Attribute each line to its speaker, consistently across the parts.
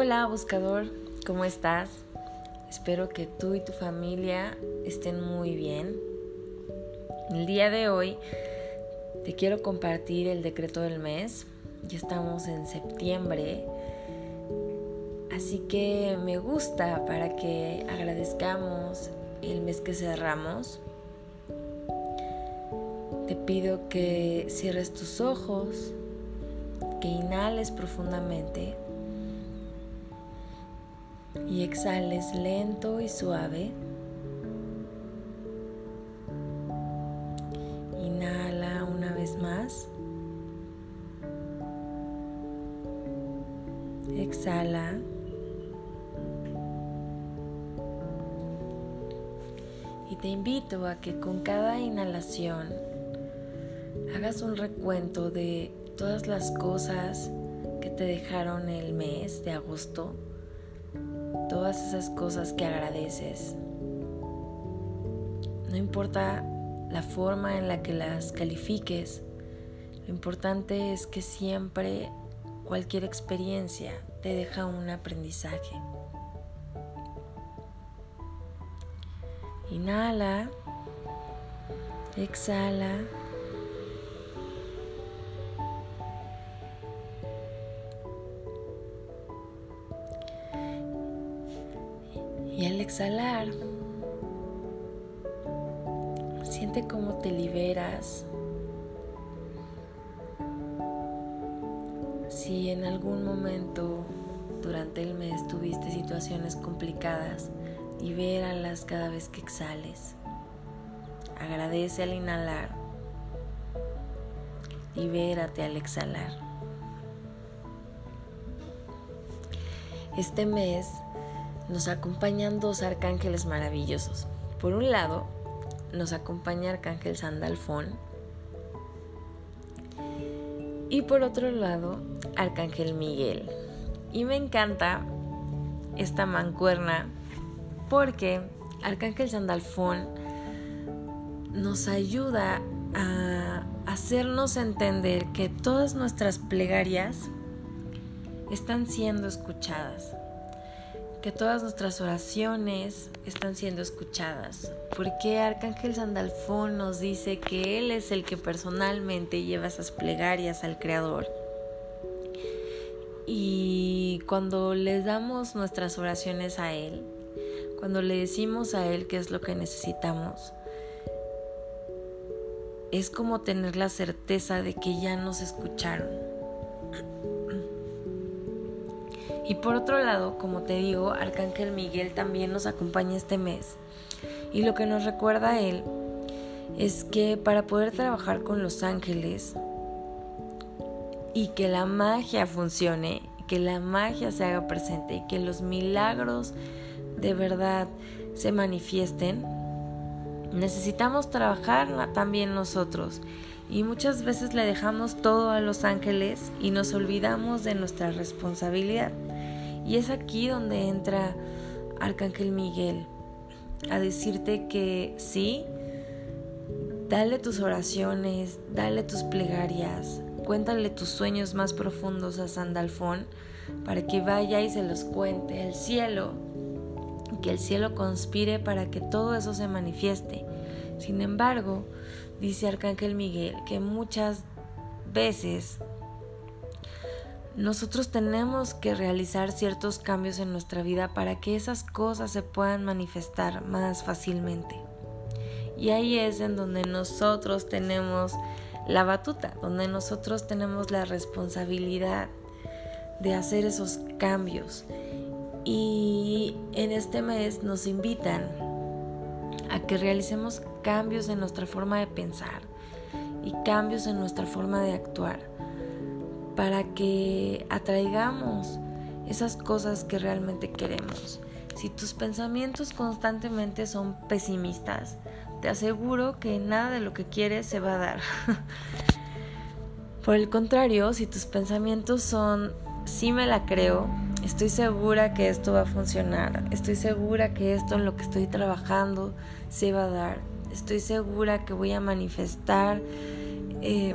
Speaker 1: Hola buscador, ¿cómo estás? Espero que tú y tu familia estén muy bien. El día de hoy te quiero compartir el decreto del mes. Ya estamos en septiembre. Así que me gusta para que agradezcamos el mes que cerramos. Te pido que cierres tus ojos, que inhales profundamente y exhales lento y suave. Inhala una vez más. Exhala. Y te invito a que con cada inhalación hagas un recuento de todas las cosas que te dejaron el mes de agosto todas esas cosas que agradeces. No importa la forma en la que las califiques, lo importante es que siempre cualquier experiencia te deja un aprendizaje. Inhala, exhala. Exhalar, siente cómo te liberas. Si en algún momento durante el mes tuviste situaciones complicadas, libéralas cada vez que exhales. Agradece al inhalar. Libérate al exhalar. Este mes nos acompañan dos arcángeles maravillosos. Por un lado, nos acompaña Arcángel Sandalfón y por otro lado, Arcángel Miguel. Y me encanta esta mancuerna porque Arcángel Sandalfón nos ayuda a hacernos entender que todas nuestras plegarias están siendo escuchadas que todas nuestras oraciones están siendo escuchadas. Porque Arcángel Sandalfón nos dice que Él es el que personalmente lleva esas plegarias al Creador. Y cuando le damos nuestras oraciones a Él, cuando le decimos a Él qué es lo que necesitamos, es como tener la certeza de que ya nos escucharon Y por otro lado, como te digo, Arcángel Miguel también nos acompaña este mes. Y lo que nos recuerda a él es que para poder trabajar con los ángeles y que la magia funcione, que la magia se haga presente y que los milagros de verdad se manifiesten, necesitamos trabajar también nosotros. Y muchas veces le dejamos todo a los ángeles y nos olvidamos de nuestra responsabilidad. Y es aquí donde entra Arcángel Miguel a decirte que sí, dale tus oraciones, dale tus plegarias, cuéntale tus sueños más profundos a Sandalfón para que vaya y se los cuente al cielo, que el cielo conspire para que todo eso se manifieste. Sin embargo, dice Arcángel Miguel que muchas veces nosotros tenemos que realizar ciertos cambios en nuestra vida para que esas cosas se puedan manifestar más fácilmente. Y ahí es en donde nosotros tenemos la batuta, donde nosotros tenemos la responsabilidad de hacer esos cambios. Y en este mes nos invitan a que realicemos cambios en nuestra forma de pensar y cambios en nuestra forma de actuar para que atraigamos esas cosas que realmente queremos. Si tus pensamientos constantemente son pesimistas, te aseguro que nada de lo que quieres se va a dar. Por el contrario, si tus pensamientos son sí me la creo, estoy segura que esto va a funcionar, estoy segura que esto en lo que estoy trabajando se va a dar, estoy segura que voy a manifestar eh,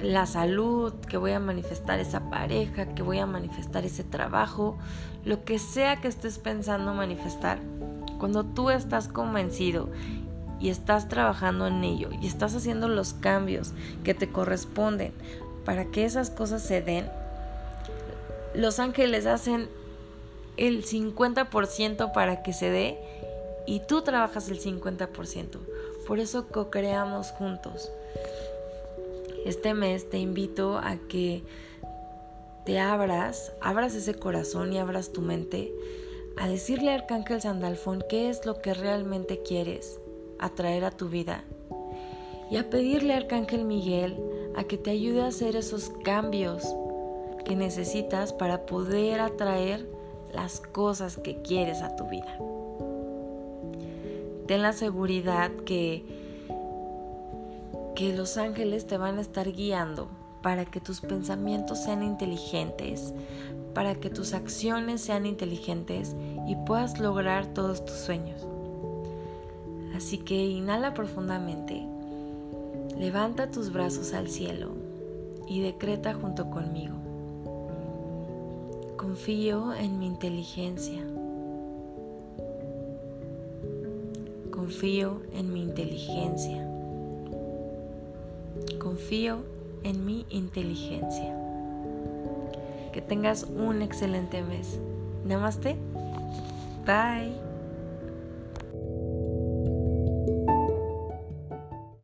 Speaker 1: la salud, que voy a manifestar esa pareja, que voy a manifestar ese trabajo, lo que sea que estés pensando manifestar, cuando tú estás convencido y estás trabajando en ello y estás haciendo los cambios que te corresponden para que esas cosas se den, los ángeles hacen el 50% para que se dé y tú trabajas el 50%. Por eso co-creamos juntos. Este mes te invito a que te abras, abras ese corazón y abras tu mente a decirle al Arcángel Sandalfón qué es lo que realmente quieres atraer a tu vida y a pedirle al Arcángel Miguel a que te ayude a hacer esos cambios que necesitas para poder atraer las cosas que quieres a tu vida. Ten la seguridad que, que los ángeles te van a estar guiando para que tus pensamientos sean inteligentes, para que tus acciones sean inteligentes y puedas lograr todos tus sueños. Así que inhala profundamente, levanta tus brazos al cielo y decreta junto conmigo. Confío en mi inteligencia. Confío en mi inteligencia. Confío en mi inteligencia. Que tengas un excelente mes. Namaste. Bye.